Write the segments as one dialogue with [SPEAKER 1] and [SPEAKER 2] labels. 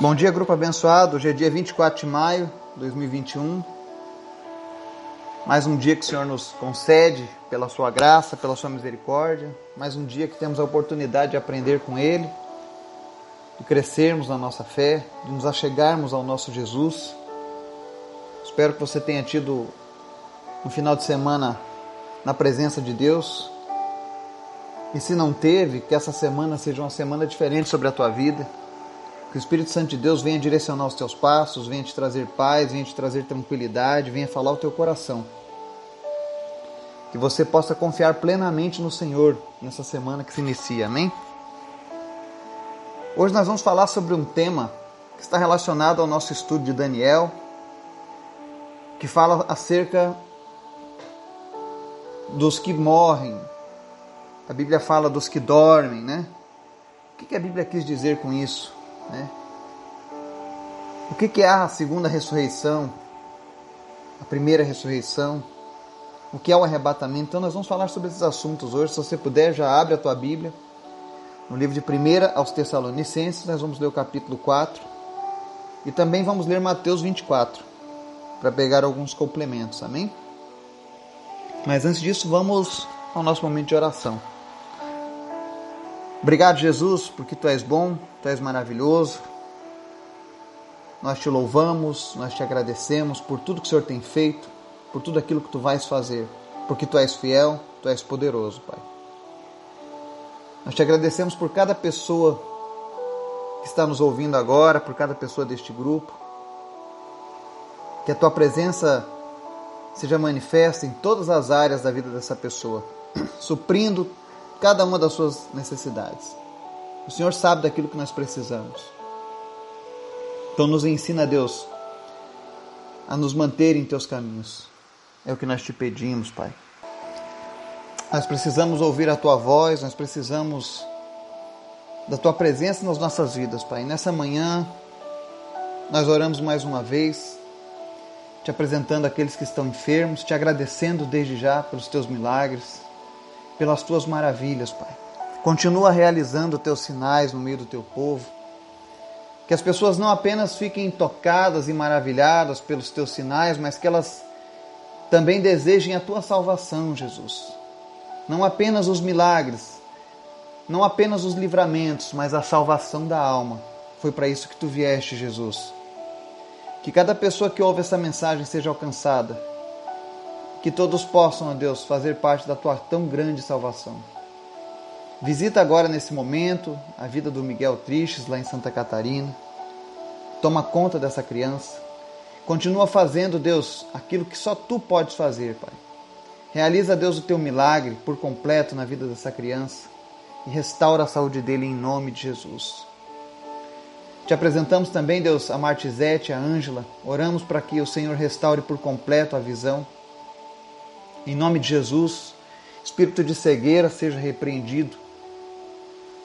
[SPEAKER 1] Bom dia, grupo abençoado. Hoje é dia 24 de maio de 2021. Mais um dia que o Senhor nos concede pela sua graça, pela sua misericórdia. Mais um dia que temos a oportunidade de aprender com Ele, de crescermos na nossa fé, de nos achegarmos ao nosso Jesus. Espero que você tenha tido um final de semana na presença de Deus. E se não teve, que essa semana seja uma semana diferente sobre a tua vida que o Espírito Santo de Deus venha direcionar os teus passos, venha te trazer paz, venha te trazer tranquilidade, venha falar o teu coração. Que você possa confiar plenamente no Senhor nessa semana que se inicia, amém? Hoje nós vamos falar sobre um tema que está relacionado ao nosso estudo de Daniel, que fala acerca dos que morrem. A Bíblia fala dos que dormem, né? O que a Bíblia quis dizer com isso? Né? O que, que é a segunda ressurreição? A primeira ressurreição? O que é o arrebatamento? Então nós vamos falar sobre esses assuntos hoje. Se você puder, já abre a tua Bíblia. No livro de 1 aos Tessalonicenses, nós vamos ler o capítulo 4. E também vamos ler Mateus 24, para pegar alguns complementos, amém? Mas antes disso, vamos ao nosso momento de oração. Obrigado, Jesus, porque tu és bom, tu és maravilhoso. Nós te louvamos, nós te agradecemos por tudo que o Senhor tem feito, por tudo aquilo que tu vais fazer, porque tu és fiel, tu és poderoso, Pai. Nós te agradecemos por cada pessoa que está nos ouvindo agora, por cada pessoa deste grupo. Que a tua presença seja manifesta em todas as áreas da vida dessa pessoa, suprindo cada uma das suas necessidades. O Senhor sabe daquilo que nós precisamos. Então nos ensina, Deus, a nos manter em teus caminhos. É o que nós te pedimos, Pai. Nós precisamos ouvir a tua voz, nós precisamos da tua presença nas nossas vidas, Pai. nessa manhã, nós oramos mais uma vez, te apresentando aqueles que estão enfermos, te agradecendo desde já pelos teus milagres pelas tuas maravilhas, Pai. Continua realizando teus sinais no meio do teu povo. Que as pessoas não apenas fiquem tocadas e maravilhadas pelos teus sinais, mas que elas também desejem a tua salvação, Jesus. Não apenas os milagres, não apenas os livramentos, mas a salvação da alma. Foi para isso que tu vieste, Jesus. Que cada pessoa que ouve essa mensagem seja alcançada que todos possam, ó Deus, fazer parte da tua tão grande salvação. Visita agora nesse momento a vida do Miguel Tristes lá em Santa Catarina. Toma conta dessa criança. Continua fazendo, Deus, aquilo que só tu podes fazer, Pai. Realiza, Deus, o teu milagre por completo na vida dessa criança e restaura a saúde dele em nome de Jesus. Te apresentamos também, Deus, a Martizete, a Ângela. Oramos para que o Senhor restaure por completo a visão em nome de Jesus, espírito de cegueira seja repreendido.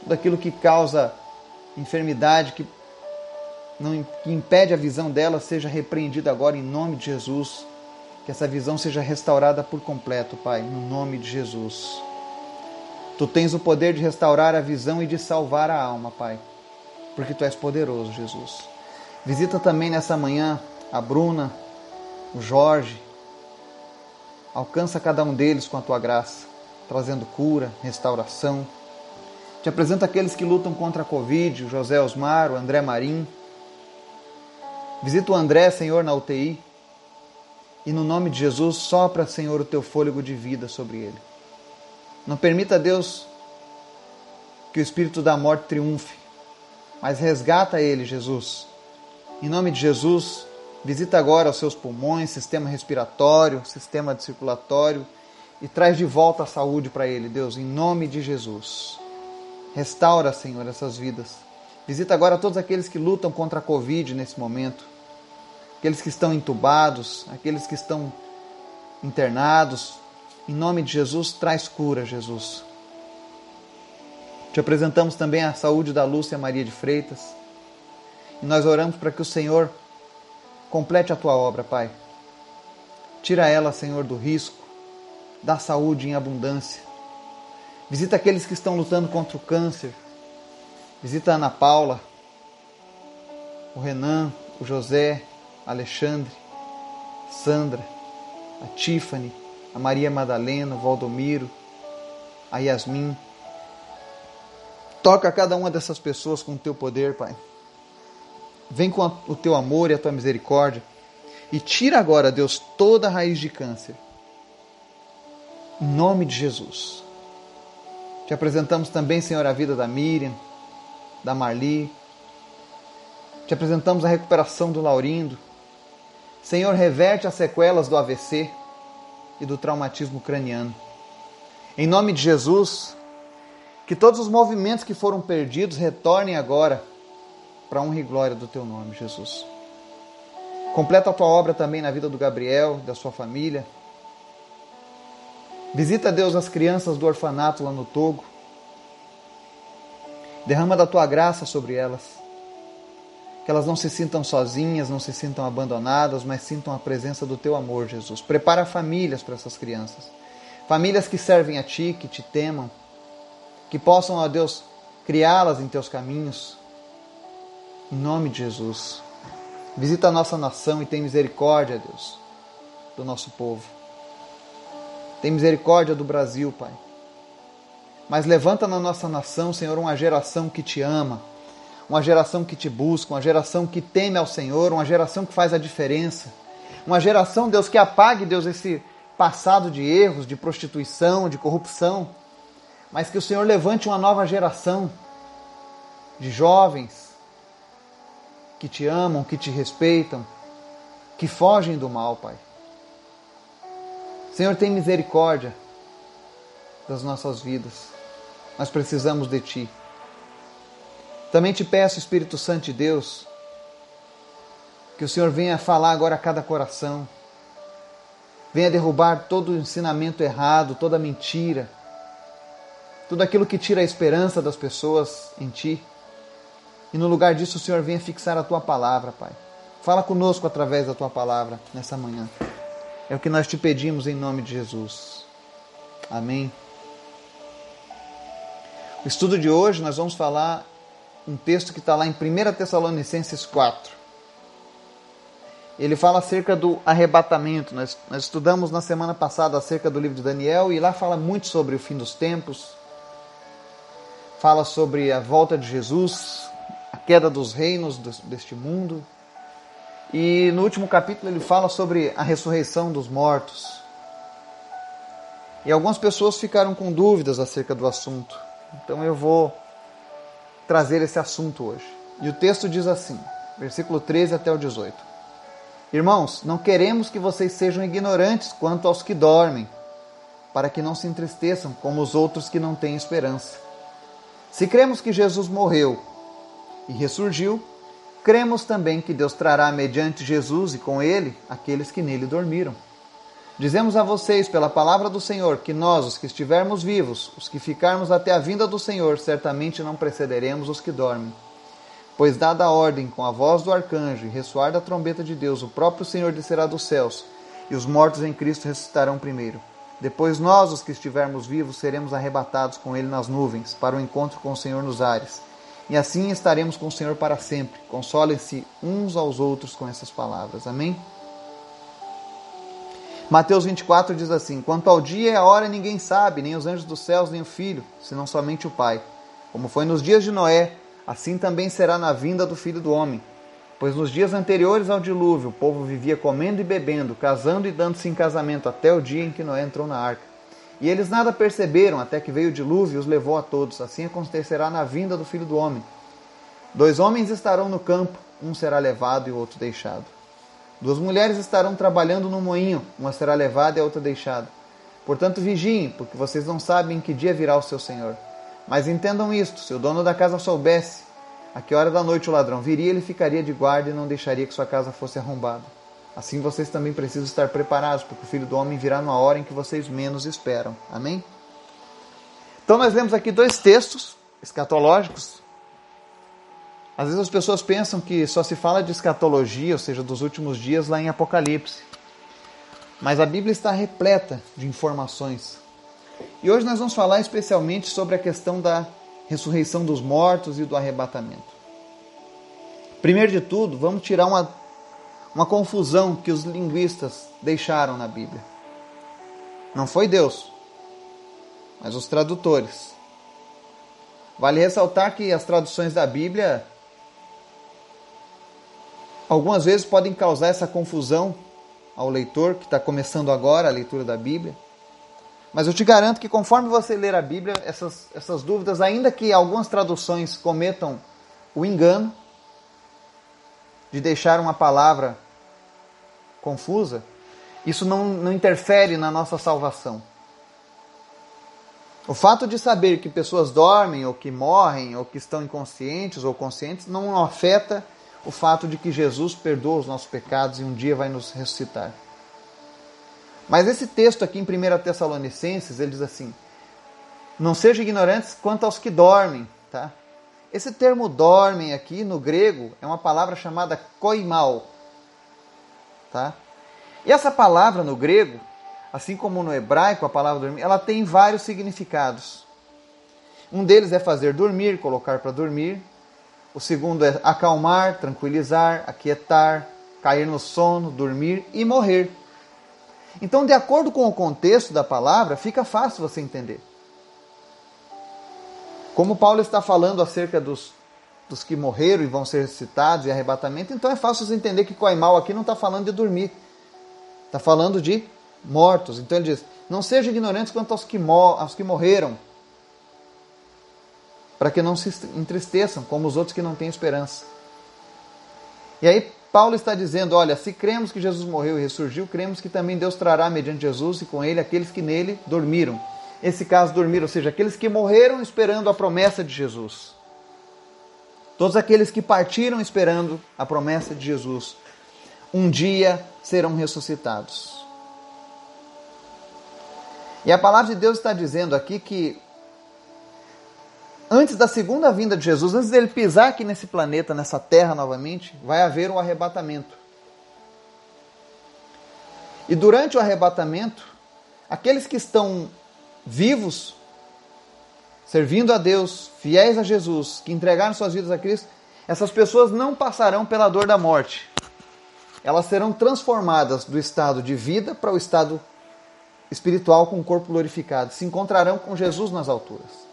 [SPEAKER 1] Tudo aquilo que causa enfermidade, que, não, que impede a visão dela, seja repreendido agora em nome de Jesus. Que essa visão seja restaurada por completo, Pai, no nome de Jesus. Tu tens o poder de restaurar a visão e de salvar a alma, Pai, porque Tu és poderoso, Jesus. Visita também nessa manhã a Bruna, o Jorge, Alcança cada um deles com a tua graça, trazendo cura, restauração. Te apresento aqueles que lutam contra a Covid, o José Osmar, o André Marim. Visita o André, Senhor, na UTI. E no nome de Jesus, sopra, Senhor, o teu fôlego de vida sobre ele. Não permita, Deus, que o espírito da morte triunfe, mas resgata ele, Jesus. Em nome de Jesus, Visita agora os seus pulmões, sistema respiratório, sistema circulatório e traz de volta a saúde para ele, Deus, em nome de Jesus. Restaura, Senhor, essas vidas. Visita agora todos aqueles que lutam contra a Covid nesse momento, aqueles que estão entubados, aqueles que estão internados. Em nome de Jesus, traz cura, Jesus. Te apresentamos também a saúde da Lúcia Maria de Freitas. E nós oramos para que o Senhor Complete a tua obra, Pai. Tira ela, Senhor, do risco. Dá saúde em abundância. Visita aqueles que estão lutando contra o câncer. Visita a Ana Paula. o Renan, o José, Alexandre, Sandra, a Tiffany, a Maria Madalena, o Valdomiro, a Yasmin. Toca cada uma dessas pessoas com o teu poder, Pai. Vem com o teu amor e a tua misericórdia e tira agora, Deus, toda a raiz de câncer. Em nome de Jesus. Te apresentamos também, Senhor, a vida da Miriam, da Marli. Te apresentamos a recuperação do Laurindo. Senhor, reverte as sequelas do AVC e do traumatismo craniano. Em nome de Jesus, que todos os movimentos que foram perdidos retornem agora para honra e glória do teu nome, Jesus. Completa a tua obra também na vida do Gabriel, da sua família. Visita, Deus, as crianças do orfanato lá no Togo. Derrama da tua graça sobre elas. Que elas não se sintam sozinhas, não se sintam abandonadas, mas sintam a presença do teu amor, Jesus. Prepara famílias para essas crianças. Famílias que servem a ti, que te temam. Que possam, ó Deus, criá-las em teus caminhos. Em nome de Jesus. Visita a nossa nação e tem misericórdia, Deus, do nosso povo. Tem misericórdia do Brasil, Pai. Mas levanta na nossa nação, Senhor, uma geração que te ama, uma geração que te busca, uma geração que teme ao Senhor, uma geração que faz a diferença. Uma geração, Deus, que apague, Deus, esse passado de erros, de prostituição, de corrupção, mas que o Senhor levante uma nova geração de jovens que te amam, que te respeitam, que fogem do mal, Pai. Senhor, tem misericórdia das nossas vidas. Nós precisamos de Ti. Também te peço, Espírito Santo de Deus, que o Senhor venha falar agora a cada coração. Venha derrubar todo o ensinamento errado, toda mentira, tudo aquilo que tira a esperança das pessoas em Ti. E no lugar disso, o Senhor venha fixar a tua palavra, Pai. Fala conosco através da tua palavra nessa manhã. É o que nós te pedimos em nome de Jesus. Amém. O estudo de hoje nós vamos falar um texto que está lá em 1 Tessalonicenses 4. Ele fala acerca do arrebatamento. Nós, nós estudamos na semana passada acerca do livro de Daniel e lá fala muito sobre o fim dos tempos. Fala sobre a volta de Jesus, a queda dos reinos deste mundo. E no último capítulo ele fala sobre a ressurreição dos mortos. E algumas pessoas ficaram com dúvidas acerca do assunto. Então eu vou trazer esse assunto hoje. E o texto diz assim, versículo 13 até o 18. Irmãos, não queremos que vocês sejam ignorantes quanto aos que dormem, para que não se entristeçam como os outros que não têm esperança. Se cremos que Jesus morreu e ressurgiu, cremos também que Deus trará mediante Jesus e com ele aqueles que nele dormiram. Dizemos a vocês, pela palavra do Senhor, que nós, os que estivermos vivos, os que ficarmos até a vinda do Senhor, certamente não precederemos os que dormem. Pois, dada a ordem com a voz do arcanjo e ressoar da trombeta de Deus, o próprio Senhor descerá dos céus, e os mortos em Cristo ressuscitarão primeiro. Depois, nós, os que estivermos vivos, seremos arrebatados com Ele nas nuvens, para o encontro com o Senhor nos ares e assim estaremos com o Senhor para sempre. Consolem-se uns aos outros com essas palavras. Amém? Mateus 24 diz assim: Quanto ao dia e a hora ninguém sabe, nem os anjos dos céus, nem o filho, senão somente o Pai. Como foi nos dias de Noé, assim também será na vinda do filho do homem. Pois nos dias anteriores ao dilúvio, o povo vivia comendo e bebendo, casando e dando-se em casamento, até o dia em que Noé entrou na arca. E eles nada perceberam até que veio o dilúvio e os levou a todos. Assim acontecerá na vinda do filho do homem. Dois homens estarão no campo, um será levado e o outro deixado. Duas mulheres estarão trabalhando no moinho, uma será levada e a outra deixada. Portanto, vigiem, porque vocês não sabem em que dia virá o seu Senhor. Mas entendam isto: se o dono da casa soubesse a que hora da noite o ladrão viria, ele ficaria de guarda e não deixaria que sua casa fosse arrombada. Assim vocês também precisam estar preparados, porque o Filho do Homem virá numa hora em que vocês menos esperam. Amém? Então nós lemos aqui dois textos escatológicos. Às vezes as pessoas pensam que só se fala de escatologia, ou seja, dos últimos dias, lá em Apocalipse. Mas a Bíblia está repleta de informações. E hoje nós vamos falar especialmente sobre a questão da ressurreição dos mortos e do arrebatamento. Primeiro de tudo, vamos tirar uma, uma confusão que os linguistas deixaram na Bíblia. Não foi Deus, mas os tradutores. Vale ressaltar que as traduções da Bíblia algumas vezes podem causar essa confusão ao leitor que está começando agora a leitura da Bíblia. Mas eu te garanto que conforme você ler a Bíblia, essas, essas dúvidas, ainda que algumas traduções cometam o engano de deixar uma palavra confusa, isso não, não interfere na nossa salvação. O fato de saber que pessoas dormem, ou que morrem, ou que estão inconscientes ou conscientes, não afeta o fato de que Jesus perdoa os nossos pecados e um dia vai nos ressuscitar. Mas esse texto aqui em 1 Tessalonicenses, ele diz assim: Não sejam ignorantes quanto aos que dormem. Tá? Esse termo dormem aqui no grego é uma palavra chamada koimal. Tá? E essa palavra no grego, assim como no hebraico a palavra dormir, ela tem vários significados. Um deles é fazer dormir, colocar para dormir. O segundo é acalmar, tranquilizar, aquietar, cair no sono, dormir e morrer. Então, de acordo com o contexto da palavra, fica fácil você entender. Como Paulo está falando acerca dos, dos que morreram e vão ser ressuscitados e arrebatamento, então é fácil entender que Coimal aqui não está falando de dormir, está falando de mortos. Então ele diz: Não sejam ignorantes quanto aos que, aos que morreram, para que não se entristeçam, como os outros que não têm esperança. E aí Paulo está dizendo: olha, se cremos que Jesus morreu e ressurgiu, cremos que também Deus trará mediante Jesus e com ele aqueles que nele dormiram. Esse caso, dormiram, ou seja, aqueles que morreram esperando a promessa de Jesus. Todos aqueles que partiram esperando a promessa de Jesus, um dia serão ressuscitados. E a palavra de Deus está dizendo aqui que antes da segunda vinda de Jesus, antes dele pisar aqui nesse planeta, nessa terra novamente, vai haver um arrebatamento. E durante o arrebatamento, aqueles que estão vivos, servindo a Deus, fiéis a Jesus, que entregaram suas vidas a Cristo, essas pessoas não passarão pela dor da morte. Elas serão transformadas do estado de vida para o estado espiritual com o corpo glorificado. Se encontrarão com Jesus nas alturas.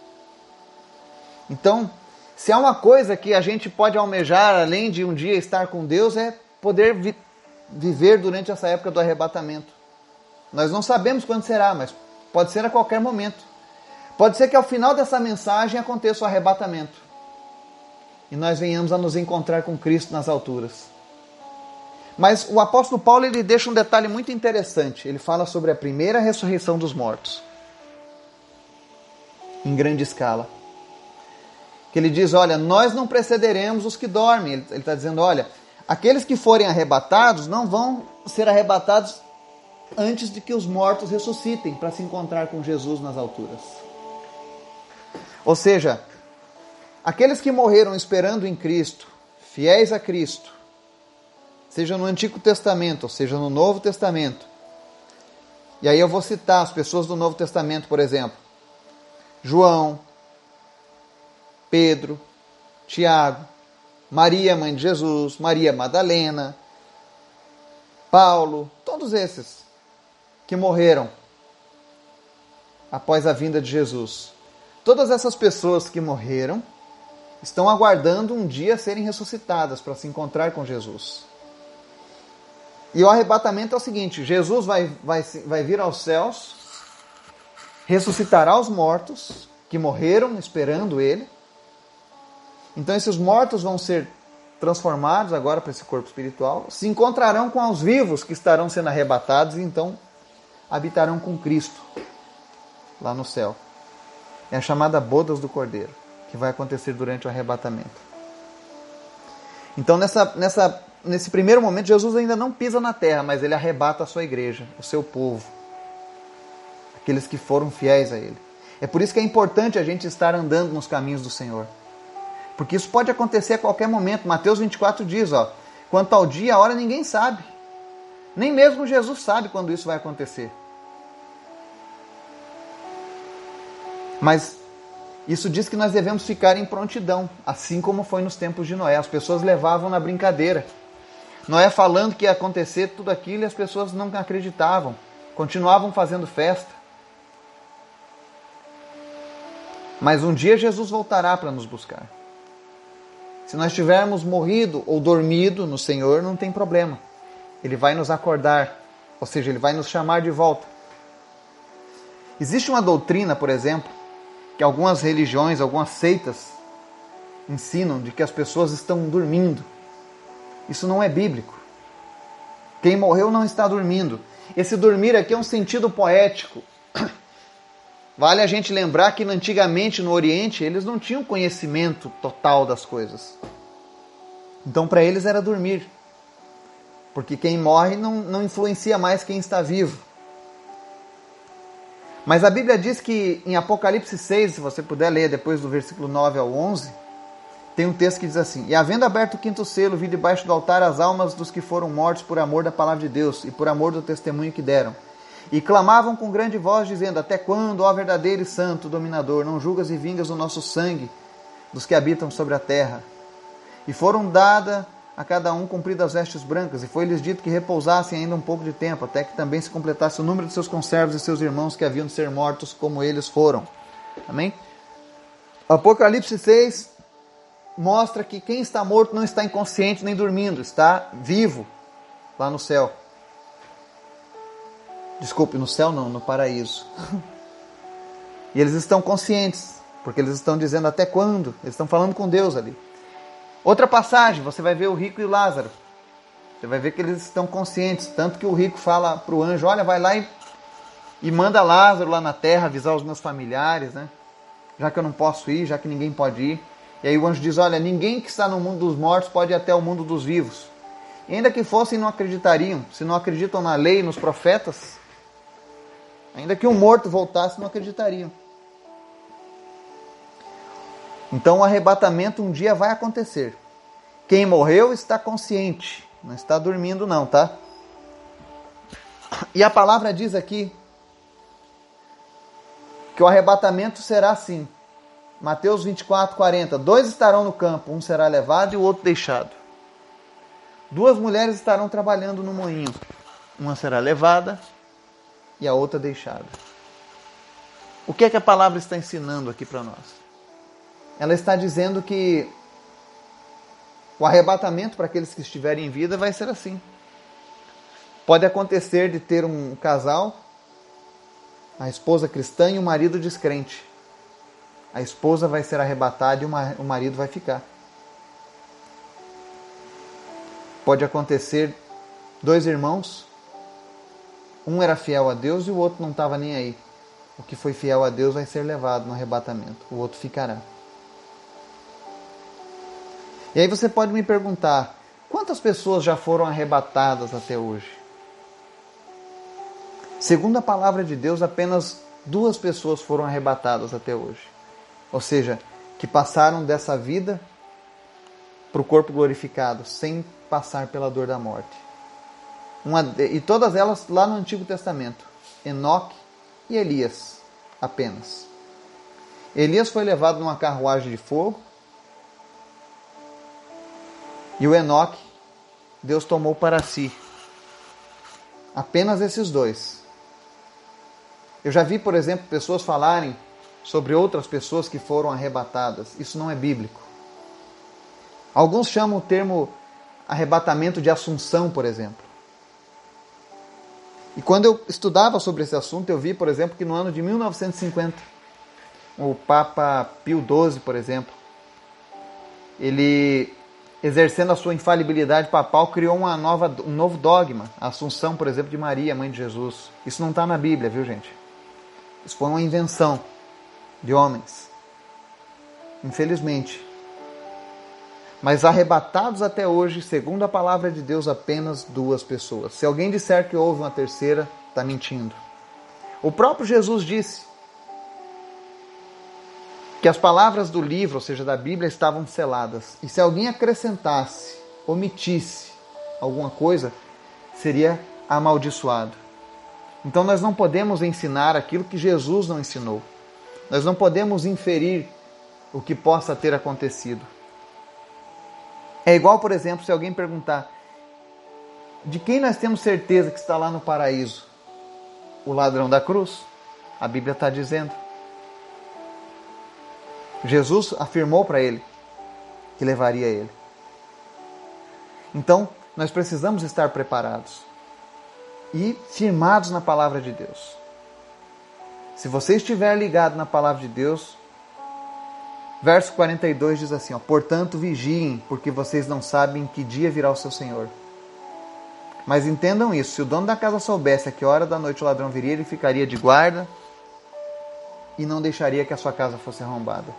[SPEAKER 1] Então, se há uma coisa que a gente pode almejar, além de um dia estar com Deus, é poder vi viver durante essa época do arrebatamento. Nós não sabemos quando será, mas pode ser a qualquer momento. Pode ser que ao final dessa mensagem aconteça o arrebatamento e nós venhamos a nos encontrar com Cristo nas alturas. Mas o apóstolo Paulo ele deixa um detalhe muito interessante. Ele fala sobre a primeira ressurreição dos mortos em grande escala que ele diz: Olha, nós não precederemos os que dormem. Ele está dizendo: Olha, aqueles que forem arrebatados não vão ser arrebatados antes de que os mortos ressuscitem para se encontrar com Jesus nas alturas. Ou seja, aqueles que morreram esperando em Cristo, fiéis a Cristo, seja no Antigo Testamento, ou seja no Novo Testamento. E aí eu vou citar as pessoas do Novo Testamento, por exemplo: João, Pedro, Tiago, Maria, mãe de Jesus, Maria Madalena, Paulo, todos esses que morreram após a vinda de Jesus. Todas essas pessoas que morreram estão aguardando um dia serem ressuscitadas para se encontrar com Jesus. E o arrebatamento é o seguinte: Jesus vai, vai, vai vir aos céus, ressuscitará os mortos que morreram esperando ele então esses mortos vão ser transformados agora para esse corpo espiritual, se encontrarão com os vivos que estarão sendo arrebatados e então habitarão com Cristo lá no céu. É a chamada bodas do Cordeiro, que vai acontecer durante o arrebatamento. Então nessa, nessa, nesse primeiro momento Jesus ainda não pisa na terra, mas ele arrebata a sua igreja, o seu povo, aqueles que foram fiéis a ele. É por isso que é importante a gente estar andando nos caminhos do Senhor. Porque isso pode acontecer a qualquer momento. Mateus 24 diz, ó, quanto ao dia, a hora ninguém sabe. Nem mesmo Jesus sabe quando isso vai acontecer. Mas Isso diz que nós devemos ficar em prontidão, assim como foi nos tempos de Noé. As pessoas levavam na brincadeira. Noé falando que ia acontecer tudo aquilo e as pessoas não acreditavam, continuavam fazendo festa. Mas um dia Jesus voltará para nos buscar. Se nós tivermos morrido ou dormido no Senhor, não tem problema. Ele vai nos acordar, ou seja, ele vai nos chamar de volta. Existe uma doutrina, por exemplo, que algumas religiões, algumas seitas ensinam de que as pessoas estão dormindo. Isso não é bíblico. Quem morreu não está dormindo. Esse dormir aqui é um sentido poético. Vale a gente lembrar que antigamente no Oriente eles não tinham conhecimento total das coisas. Então para eles era dormir. Porque quem morre não, não influencia mais quem está vivo. Mas a Bíblia diz que em Apocalipse 6, se você puder ler depois do versículo 9 ao 11, tem um texto que diz assim: E havendo aberto o quinto selo, vi debaixo do altar as almas dos que foram mortos por amor da palavra de Deus e por amor do testemunho que deram. E clamavam com grande voz, dizendo: Até quando, ó verdadeiro e santo dominador, não julgas e vingas o nosso sangue dos que habitam sobre a terra? E foram dadas a cada um cumpridas as vestes brancas, e foi-lhes dito que repousassem ainda um pouco de tempo, até que também se completasse o número de seus conservos e seus irmãos que haviam de ser mortos como eles foram. Amém? Apocalipse 6 mostra que quem está morto não está inconsciente nem dormindo, está vivo lá no céu. Desculpe, no céu não, no paraíso. e eles estão conscientes, porque eles estão dizendo até quando? Eles estão falando com Deus ali. Outra passagem, você vai ver o rico e o Lázaro. Você vai ver que eles estão conscientes, tanto que o rico fala para o anjo: Olha, vai lá e, e manda Lázaro lá na terra avisar os meus familiares, né? Já que eu não posso ir, já que ninguém pode ir. E aí o anjo diz: Olha, ninguém que está no mundo dos mortos pode ir até o mundo dos vivos. E ainda que fossem, não acreditariam. Se não acreditam na lei nos profetas, ainda que um morto voltasse, não acreditariam. Então o arrebatamento um dia vai acontecer. Quem morreu está consciente, não está dormindo não, tá? E a palavra diz aqui que o arrebatamento será assim. Mateus 24, 40. Dois estarão no campo, um será levado e o outro deixado. Duas mulheres estarão trabalhando no moinho. Uma será levada e a outra deixada. O que é que a palavra está ensinando aqui para nós? Ela está dizendo que o arrebatamento para aqueles que estiverem em vida vai ser assim. Pode acontecer de ter um casal, a esposa cristã e o marido descrente. A esposa vai ser arrebatada e o marido vai ficar. Pode acontecer dois irmãos, um era fiel a Deus e o outro não estava nem aí. O que foi fiel a Deus vai ser levado no arrebatamento, o outro ficará. E aí você pode me perguntar: quantas pessoas já foram arrebatadas até hoje? Segundo a palavra de Deus, apenas duas pessoas foram arrebatadas até hoje. Ou seja, que passaram dessa vida para o corpo glorificado, sem passar pela dor da morte. Uma, e todas elas lá no Antigo Testamento: Enoque e Elias, apenas. Elias foi levado numa carruagem de fogo e o Enoque, Deus tomou para si. Apenas esses dois. Eu já vi, por exemplo, pessoas falarem sobre outras pessoas que foram arrebatadas. Isso não é bíblico. Alguns chamam o termo arrebatamento de assunção, por exemplo. E quando eu estudava sobre esse assunto, eu vi, por exemplo, que no ano de 1950, o Papa Pio XII, por exemplo, ele exercendo a sua infalibilidade papal, criou uma nova, um novo dogma, a Assunção, por exemplo, de Maria, mãe de Jesus. Isso não está na Bíblia, viu, gente? Isso foi uma invenção de homens. Infelizmente. Mas arrebatados até hoje, segundo a palavra de Deus, apenas duas pessoas. Se alguém disser que houve uma terceira, está mentindo. O próprio Jesus disse: que as palavras do livro, ou seja, da Bíblia, estavam seladas. E se alguém acrescentasse, omitisse alguma coisa, seria amaldiçoado. Então nós não podemos ensinar aquilo que Jesus não ensinou. Nós não podemos inferir o que possa ter acontecido. É igual, por exemplo, se alguém perguntar: de quem nós temos certeza que está lá no paraíso? O ladrão da cruz? A Bíblia está dizendo. Jesus afirmou para ele que levaria ele. Então, nós precisamos estar preparados e firmados na palavra de Deus. Se você estiver ligado na palavra de Deus, verso 42 diz assim: ó, Portanto, vigiem, porque vocês não sabem que dia virá o seu Senhor. Mas entendam isso: se o dono da casa soubesse a que hora da noite o ladrão viria, ele ficaria de guarda e não deixaria que a sua casa fosse arrombada.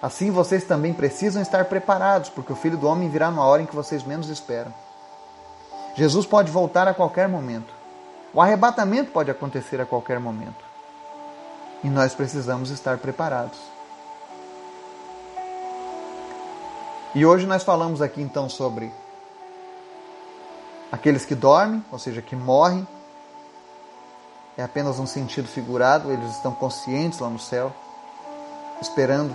[SPEAKER 1] Assim vocês também precisam estar preparados, porque o filho do homem virá numa hora em que vocês menos esperam. Jesus pode voltar a qualquer momento. O arrebatamento pode acontecer a qualquer momento. E nós precisamos estar preparados. E hoje nós falamos aqui então sobre aqueles que dormem, ou seja, que morrem. É apenas um sentido figurado, eles estão conscientes lá no céu, esperando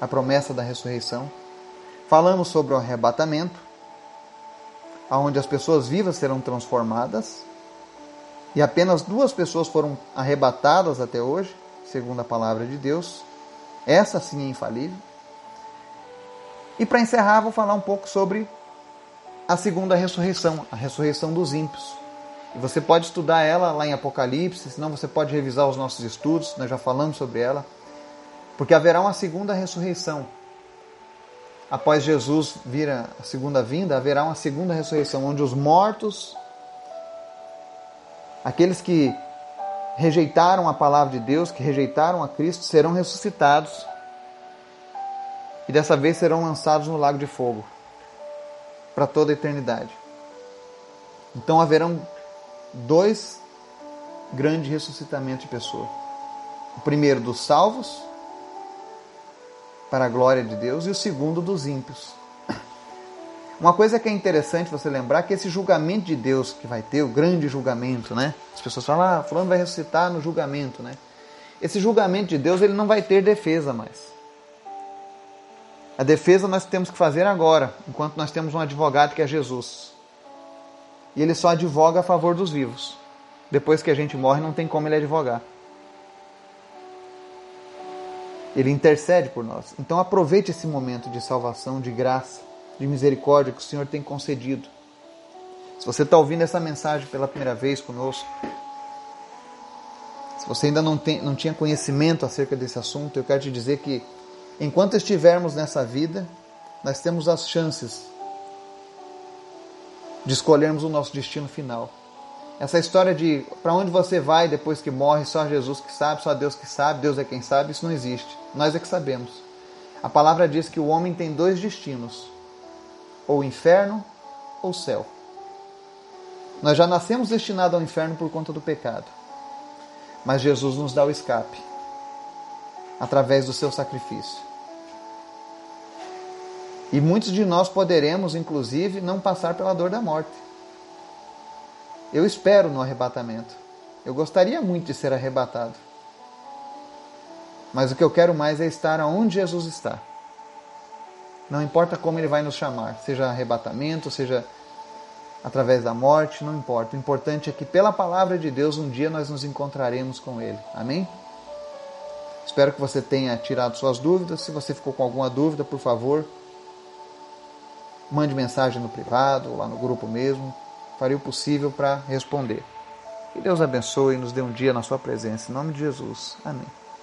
[SPEAKER 1] a promessa da ressurreição. Falamos sobre o arrebatamento, onde as pessoas vivas serão transformadas, e apenas duas pessoas foram arrebatadas até hoje, segundo a palavra de Deus. Essa sim é infalível. E para encerrar, vou falar um pouco sobre a segunda ressurreição, a ressurreição dos ímpios. E você pode estudar ela lá em Apocalipse, senão você pode revisar os nossos estudos, nós já falamos sobre ela. Porque haverá uma segunda ressurreição. Após Jesus vir a segunda vinda, haverá uma segunda ressurreição, onde os mortos, aqueles que rejeitaram a palavra de Deus, que rejeitaram a Cristo, serão ressuscitados. E dessa vez serão lançados no lago de fogo para toda a eternidade. Então haverão dois grandes ressuscitamentos de pessoa. O primeiro dos salvos para a glória de Deus, e o segundo dos ímpios. Uma coisa que é interessante você lembrar é que esse julgamento de Deus que vai ter, o grande julgamento, né? As pessoas falam, ah, fulano vai ressuscitar no julgamento, né? Esse julgamento de Deus, ele não vai ter defesa mais. A defesa nós temos que fazer agora, enquanto nós temos um advogado que é Jesus. E ele só advoga a favor dos vivos. Depois que a gente morre, não tem como ele advogar. Ele intercede por nós. Então aproveite esse momento de salvação, de graça, de misericórdia que o Senhor tem concedido. Se você está ouvindo essa mensagem pela primeira vez conosco, se você ainda não, tem, não tinha conhecimento acerca desse assunto, eu quero te dizer que enquanto estivermos nessa vida, nós temos as chances de escolhermos o nosso destino final. Essa história de para onde você vai depois que morre, só Jesus que sabe, só Deus que sabe, Deus é quem sabe, isso não existe. Nós é que sabemos. A palavra diz que o homem tem dois destinos: ou inferno ou céu. Nós já nascemos destinados ao inferno por conta do pecado. Mas Jesus nos dá o escape através do seu sacrifício. E muitos de nós poderemos, inclusive, não passar pela dor da morte. Eu espero no arrebatamento. Eu gostaria muito de ser arrebatado. Mas o que eu quero mais é estar onde Jesus está. Não importa como ele vai nos chamar, seja arrebatamento, seja através da morte, não importa. O importante é que pela palavra de Deus um dia nós nos encontraremos com ele. Amém? Espero que você tenha tirado suas dúvidas. Se você ficou com alguma dúvida, por favor, mande mensagem no privado, lá no grupo mesmo farei o possível para responder. Que Deus abençoe e nos dê um dia na Sua presença. Em nome de Jesus. Amém.